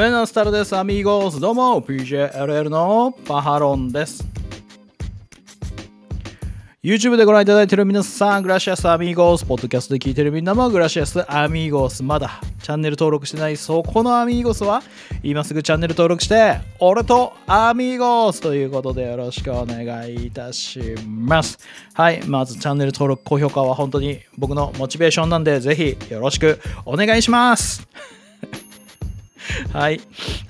ベナスタルです、アミーゴース。どうも、PJLL のパハロンです。YouTube でご覧いただいている皆さん、グラシアスアミーゴース。ポッドキャストで聞いているみんなも、グラシアスアミーゴース。まだチャンネル登録してないそこのアミーゴスは、今すぐチャンネル登録して、俺とアミーゴースということでよろしくお願いいたします。はい、まずチャンネル登録、高評価は本当に僕のモチベーションなんで、ぜひよろしくお願いします。はい。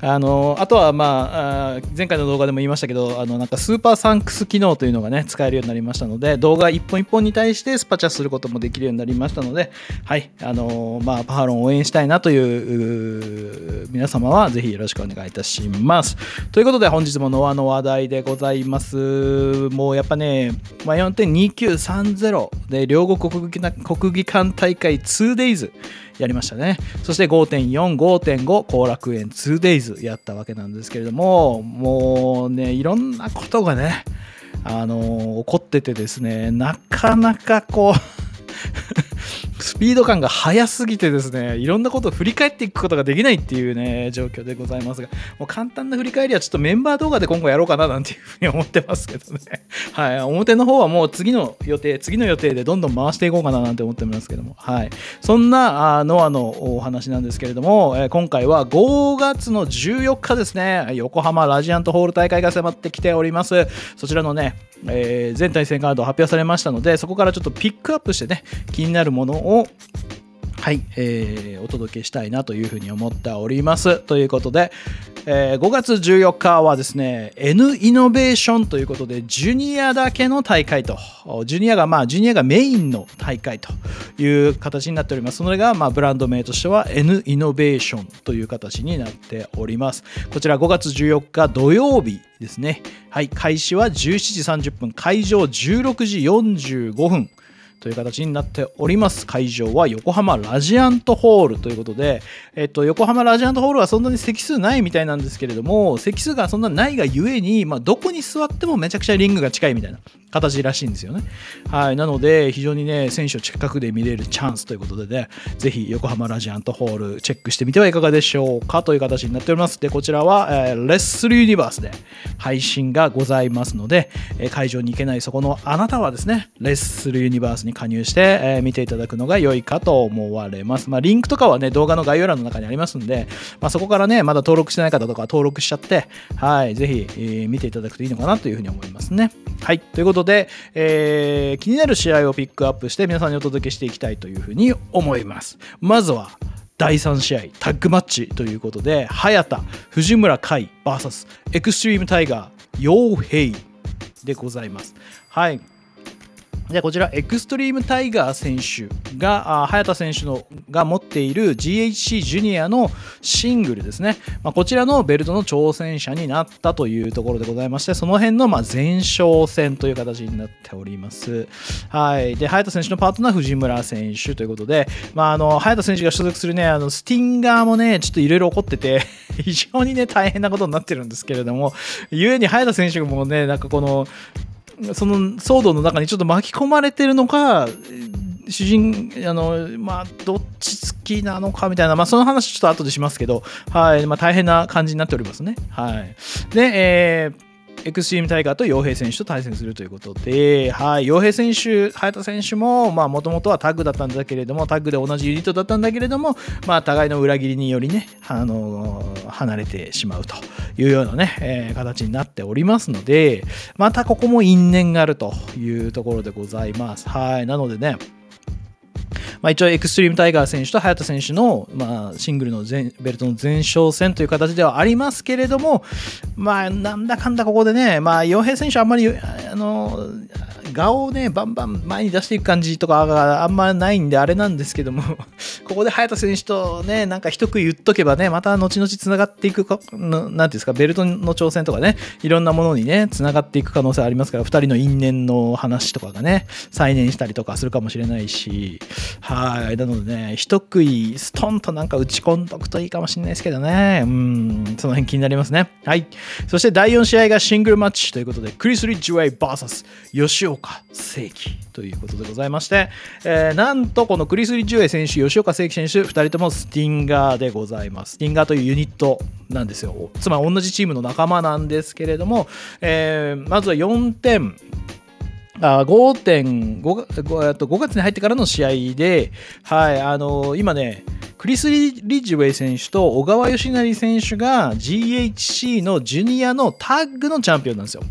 あの、あとは、まあ、前回の動画でも言いましたけど、あの、なんかスーパーサンクス機能というのがね、使えるようになりましたので、動画一本一本に対してスパチャすることもできるようになりましたので、はい。あの、まあ、パハロン応援したいなという皆様は、ぜひよろしくお願いいたします。ということで、本日もノアの話題でございます。もうやっぱね、4.2930で、両国国技国技館大会 2days やりましたね。そして5.4、5.5、後楽園 2days やったわけなんですけれども、もうね、いろんなことがね、あの起こっててですね、なかなかこうスピード感が速すぎてですね、いろんなことを振り返っていくことができないっていうね、状況でございますが、もう簡単な振り返りはちょっとメンバー動画で今後やろうかななんていうふうに思ってますけどね。はい、表の方はもう次の予定、次の予定でどんどん回していこうかななんて思ってますけども、はい。そんなノアのお話なんですけれども、え、今回は5月の14日ですね、横浜ラジアントホール大会が迫ってきております。そちらのね、えー、全対戦カード発表されましたので、そこからちょっとピックアップしてね、気になるものをはい、えー、お届けしたいなというふうに思っております。ということで、えー、5月14日はですね、N イノベーションということで、ジュニアだけの大会と、ジュニアが、まあ、ジュニアがメインの大会という形になっております。それが、まあ、ブランド名としては N イノベーションという形になっております。こちら5月14日土曜日ですね。はい、開始は17時30分、会場16時45分。という形になっております。会場は横浜ラジアントホールということで、えっと、横浜ラジアントホールはそんなに席数ないみたいなんですけれども、席数がそんなないがゆえに、まあ、どこに座ってもめちゃくちゃリングが近いみたいな形らしいんですよね。はい。なので、非常にね、選手を近くで見れるチャンスということでね、ぜひ横浜ラジアントホールチェックしてみてはいかがでしょうかという形になっております。で、こちらは、えー、レッスルユニバースで配信がございますので、え、会場に行けないそこのあなたはですね、レッスルユニバースに加入して、えー、見ていただくのが良いかと思われます。まあ、リンクとかはね、動画の概要欄の中にありますんで、まあ、そこからね、まだ登録してない方とか登録しちゃって、はい、ぜひ、えー、見ていただくといいのかなというふうに思いますね。はい。ということで、えー、気になる試合をピックアップして皆さんにお届けしていきたいというふうに思います。まずは、第3試合タッグマッチということで早田藤村海 VS エクストリームタイガー陽平でございますはいでこちらエクストリームタイガー選手が早田選手のが持っている GHC ジュニアのシングルですね、まあ、こちらのベルトの挑戦者になったというところでございましてその辺のまあ前哨戦という形になっております。はい。で早田選手のパートナー藤村選手ということで、まあ、あの早田選手が所属するねあのスティンガーもねちょっといろいろ起こってて 非常にね大変なことになってるんですけれどもゆえに早田選手もねなんかこのその騒動の中にちょっと巻き込まれてるのか主人あのまあどっち好きなのかみたいなまあその話ちょっと後でしますけどはい。まあ大変な感じになっておりますね。はい。でえーエクストリームタイガーと洋平選手と対戦するということで、はい、洋平選手、早田選手ももともとはタッグだったんだけれども、タッグで同じユニットだったんだけれども、まあ、互いの裏切りによりね、あの離れてしまうと。いうようなね、えー、形になっておりますので、またここも因縁があるというところでございます。はい、なのでね、まあ、一応エクストリームタイガー選手と早田選手の、まあ、シングルのベルトの前哨戦という形ではありますけれども、まあ、なんだかんだここでね、まあ、洋平選手あんまりあの顔をね、バンバン前に出していく感じとかがあんまないんであれなんですけども ここで早田選手とね、なんか一区言っとけばね、また後々繋がっていくか、なんていうんですか、ベルトの挑戦とかね、いろんなものにね、繋がっていく可能性ありますから、2人の因縁の話とかがね、再燃したりとかするかもしれないし、はい、なのでね、一食い、ストンとなんか打ち込んどくといいかもしれないですけどね、うん、その辺気になりますね。はい。そして第4試合がシングルマッチということで、クリス・リッジウェイ VS 吉岡聖輝ということでございまして、えー、なんとこのクリス・リッジウェイ選手、吉岡聖輝選手、2人ともスティンガーでございます。スティンガーというユニットなんですよ。つまり同じチームの仲間なんですけれども、えー、まずは4点、あ5.5 5月に入ってからの試合で、はい、あの、今ね、クリス・リッジウェイ選手と小川義成選手が GHC のジュニアのタッグのチャンピオンなんですよ。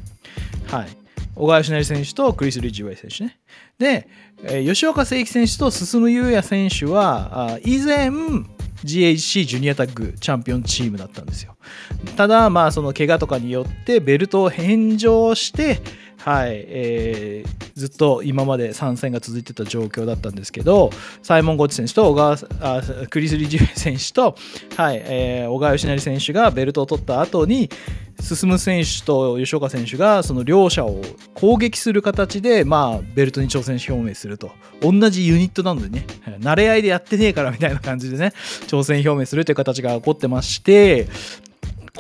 はい。小川義成選手とクリス・リッジウェイ選手ね。で、え吉岡聖輝選手と進優也選手は、あ以前、GHC ジュニアタッグチャンピオンチームだったんですよ。ただ、まあ、その怪我とかによってベルトを返上して、はい、えー、ずっと今まで参戦が続いてた状況だったんですけど、サイモン・ゴッチ選手と小川あクリス・リジュエ選手と、はいえー、小川義成選手がベルトを取った後に、進選手と吉岡選手がその両者を攻撃する形で、まあ、ベルトに挑戦表明すると。同じユニットなのでね慣れ合いでやってねえからみたいな感じでね挑戦表明するという形が起こってまして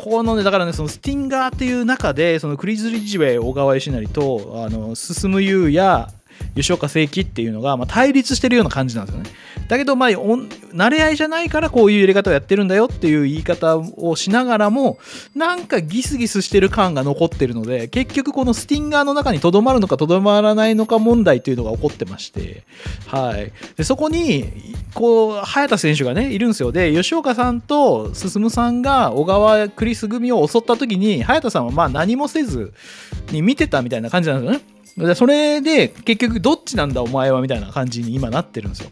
このね、だからね、そのスティンガーっていう中で、そのクリズ・リジウェイ、小川義成と、あの、進む優や、吉岡聖輝っていうのが、まあ、対立してるような感じなんですよね。だけど、まあ、慣れ合いじゃないからこういう入れ方をやってるんだよっていう言い方をしながらも、なんかギスギスしてる感が残ってるので、結局このスティンガーの中にとどまるのかとどまらないのか問題っていうのが起こってまして、はい。で、そこに、こう、早田選手がね、いるんですよ。で、吉岡さんと進さんが小川クリス組を襲った時に、早田さんはまあ何もせずに見てたみたいな感じなんですよね。それで結局どっちなんだお前はみたいな感じに今なってるんですよ。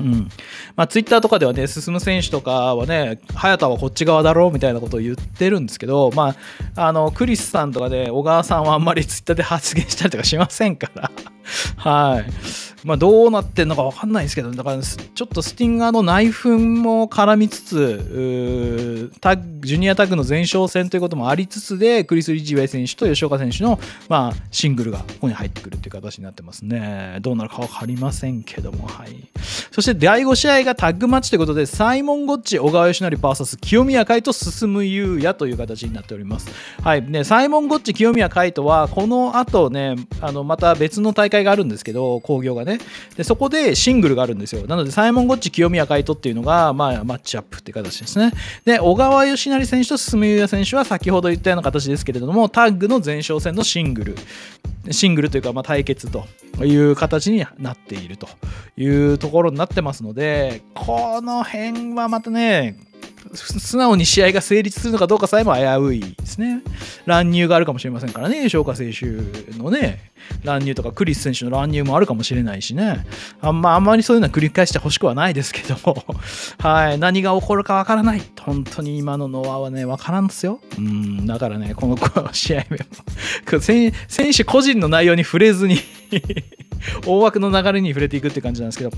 うん。まあ、ツイッターとかではね、進選手とかはね、早田はこっち側だろうみたいなことを言ってるんですけど、まあ、あのクリスさんとかで小川さんはあんまりツイッターで発言したりとかしませんから。はい。まあ、どうなってんのか分かんないんですけど、だからちょっとスティンガーの内紛も絡みつつ、タッジュニアタッグの前哨戦ということもありつつで、クリス・リジウェイ選手と吉岡選手の、まあ、シングルがここに入ってくるという形になってますね。どうなるか分かりませんけども、はい。そして第5試合がタッグマッチということで、サイモン・ゴッチ、小川義成 VS 清宮海と進む優也という形になっております。はい。ね、サイモン・ゴッチ、清宮海とは、この後ね、あの、また別の大会があるんですけど、興行がね。で、そこでシングルがあるんですよ。なので、サイモン・ゴッチ、清宮海斗っていうのが、まあ、マッチアップって形ですね。で、小川義成選手と進優也選手は先ほど言ったような形ですけれども、タッグの前哨戦のシングル。シングルというか、まあ、対決という形になっているというところになってますので、この辺はまたね、素直に試合が成立するのかどうかさえも危ういですね。乱入があるかもしれませんからね、消化選手のね、乱入とかクリス選手の乱入もあるかもしれないしね。あんまあんまりそういうのは繰り返してほしくはないですけども、はい、何が起こるかわからない。本当に今のノアはね、わからんですよ。うん、だからね、この試合目も選手個人の内容に触れずに 大枠の流れに触れていくって感じなんですけど、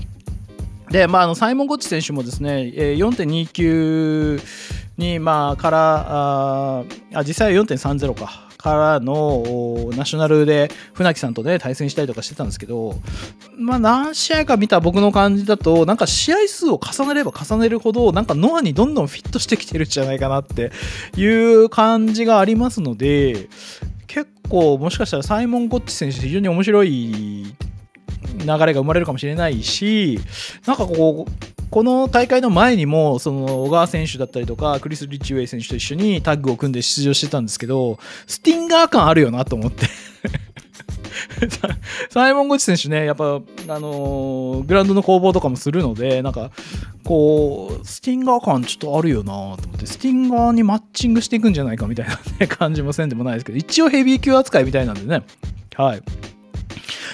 で、まあ、あのサイモン・ゴッチ選手もですね、4.29に、まあ、からああ実際は4.30かからのナショナルで船木さんとね対戦したりとかしてたんですけど、まあ、何試合か見た僕の感じだとなんか試合数を重ねれば重ねるほどなんかノアにどんどんフィットしてきてるんじゃないかなっていう感じがありますので結構もしかしたらサイモン・ゴッチ選手非常に面白い流れが生まれるかもしれないし、なんかこう、この大会の前にも、その小川選手だったりとか、クリス・リッチウェイ選手と一緒にタッグを組んで出場してたんですけど、スティンガー感あるよなと思って サイモン・ゴチ選手ね、やっぱ、あのー、グラウンドの攻防とかもするので、なんか、こう、スティンガー感ちょっとあるよなと思って、スティンガーにマッチングしていくんじゃないかみたいな、ね、感じもせんでもないですけど、一応ヘビー級扱いみたいなんでね、はい。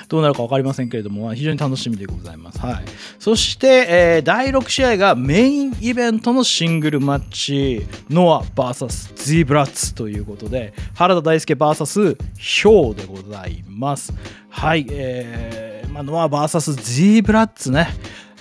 どうなるか分かりませんけれども、非常に楽しみでございます。はい、そして、えー、第6試合がメインイベントのシングルマッチ、ノア VS ゼブラッツということで、原田大輔 VS ヒョウでございます。はい、えーまあ、ノア VS ゼブラッツね。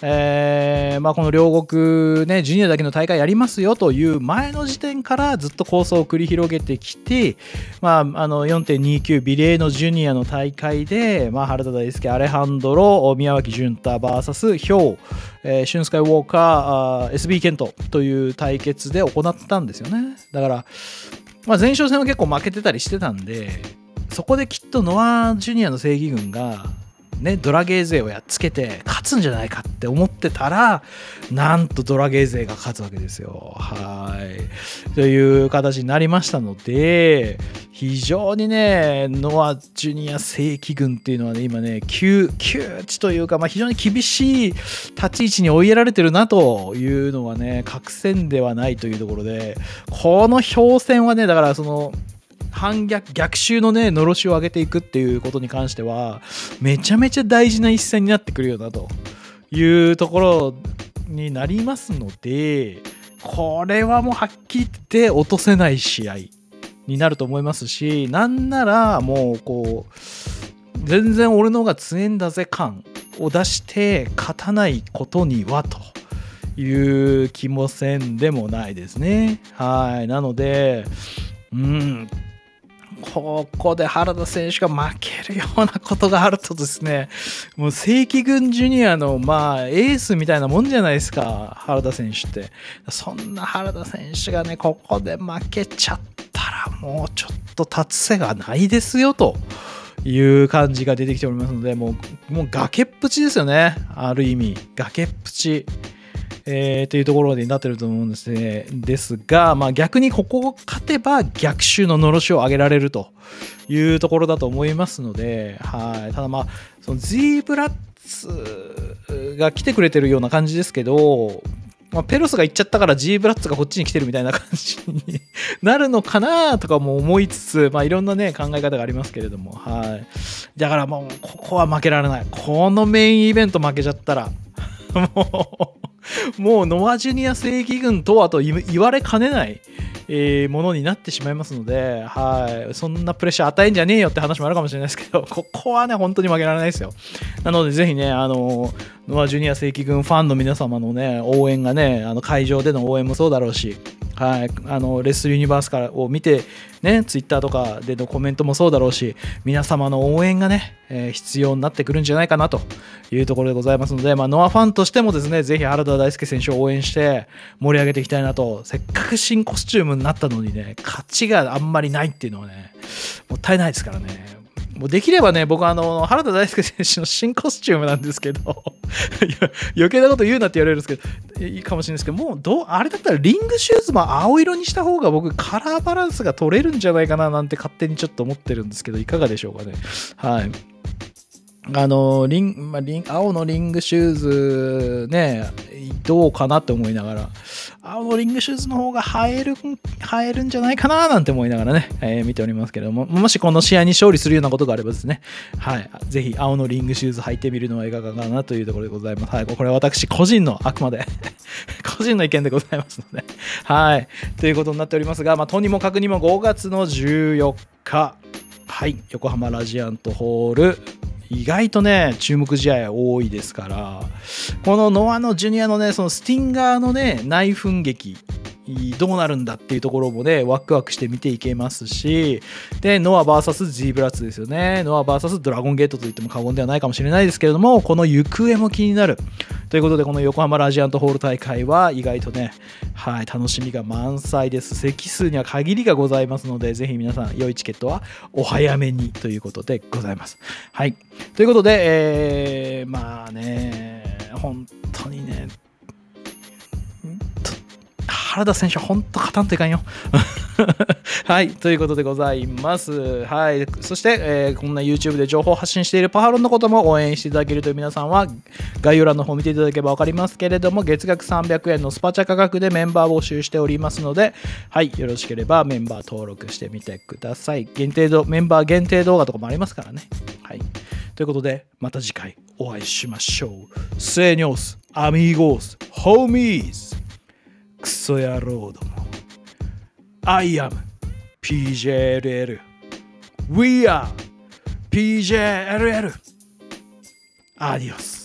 えーまあ、この両国、ね、ジュニアだけの大会やりますよという前の時点からずっと構想を繰り広げてきて、まあ、あの4.29ビレーのジュニアの大会で、まあ、原田大輔、アレハンドロ、宮脇潤太 VS ヒョウ、えー、シュンスカイウォーカー、SB ケントという対決で行ったんですよね。だから、まあ、前哨戦は結構負けてたりしてたんで、そこできっとノア・ジュニアの正義軍がね、ドラゲー勢をやっつけて勝つんじゃないかって思ってたらなんとドラゲー勢が勝つわけですよ。はいという形になりましたので非常にねノア・ジュニア正規軍っていうのはね今ね窮地というか、まあ、非常に厳しい立ち位置に追いやられてるなというのはね確戦ではないというところでこの表戦はねだからその反逆逆襲のねのろしを上げていくっていうことに関してはめちゃめちゃ大事な一戦になってくるよなというところになりますのでこれはもうはっきり言って落とせない試合になると思いますしなんならもうこう全然俺の方が強えんだぜ感を出して勝たないことにはという気もせんでもないですね。はい。なので、うん、ここで原田選手が負けるようなことがあるとですね、もう正規軍ジュニアのまあエースみたいなもんじゃないですか、原田選手って。そんな原田選手がね、ここで負けちゃったらもうちょっと立つ瀬がないですよと。いう感じが出てきておりますので、もう、もう崖っぷちですよね。ある意味。崖っぷち。えー、というところになってると思うんですね。ですが、まあ、逆にここを勝てば逆襲ののろしを上げられるというところだと思いますので、はい。ただまあ、その Z ブラッツが来てくれてるような感じですけど、まあ、ペロスが行っちゃったから G ブラッツがこっちに来てるみたいな感じになるのかなとかも思いつつ、まあ、いろんなね考え方がありますけれども、はい。だからもうここは負けられない。このメインイベント負けちゃったら、もうもうノア・ジュニア正規軍とはと言われかねない、えー、ものになってしまいますので、はい、そんなプレッシャー与えんじゃねえよって話もあるかもしれないですけど、ここはね、本当に負けられないですよ。なので、ぜひね、あの、ノア・ジュニア正規軍ファンの皆様のね、応援がね、あの会場での応援もそうだろうし、はい、あのレスユニバースからを見て、ね、ツイッターとかでのコメントもそうだろうし、皆様の応援がね、えー、必要になってくるんじゃないかなというところでございますので、まあ、ノアファンとしてもですね、ぜひ原田大輔選手を応援して盛り上げていきたいなと、せっかく新コスチュームになったのにね、勝ちがあんまりないっていうのはね、もったいないですからね。もうできればね、僕あの、原田大輔選手の新コスチュームなんですけど 余計なこと言うなって言われるんですけど、いいかもしれないですけど、もうどう、あれだったらリングシューズも青色にした方が僕カラーバランスが取れるんじゃないかななんて勝手にちょっと思ってるんですけど、いかがでしょうかね。はい。あのリン、まあ、リン青のリングシューズね、どうかなって思いながら、青のリングシューズの方が映える、映えるんじゃないかななんて思いながらね、えー、見ておりますけれども、もしこの試合に勝利するようなことがあればですね、はい、ぜひ青のリングシューズ履いてみるのはいかがかなというところでございます。はい、これは私個人のあくまで 個人の意見でございますので、はい、ということになっておりますが、まあ、とにもかくにも5月の14日、はい、横浜ラジアントホール、意外とね、注目試合多いですから、このノアのジュニアのね、そのスティンガーのね、内紛劇どうなるんだっていうところもね、ワクワクして見ていけますし、で、ノア VS ジーブラッツですよね。ノア VS ドラゴンゲートと言っても過言ではないかもしれないですけれども、この行方も気になる。ということで、この横浜ラジアントホール大会は意外とね、はい、楽しみが満載です。席数には限りがございますので、ぜひ皆さん、良いチケットはお早めにということでございます。はい。ということで、えー、まあね、本当にね、原田選手は本当勝たんといかんよ。はい、ということでございます。はい、そして、えー、こんな YouTube で情報発信しているパハロンのことも応援していただけるという皆さんは、概要欄の方を見ていただければ分かりますけれども、月額300円のスパチャ価格でメンバー募集しておりますので、はい、よろしければメンバー登録してみてください。限定メンバー限定動画とかもありますからね。はい。ということで、また次回お会いしましょう。セーニョス、アミーゴース、ホーミーズ。クソ野郎ども。I am PJLL. We are PJLL. アディオス。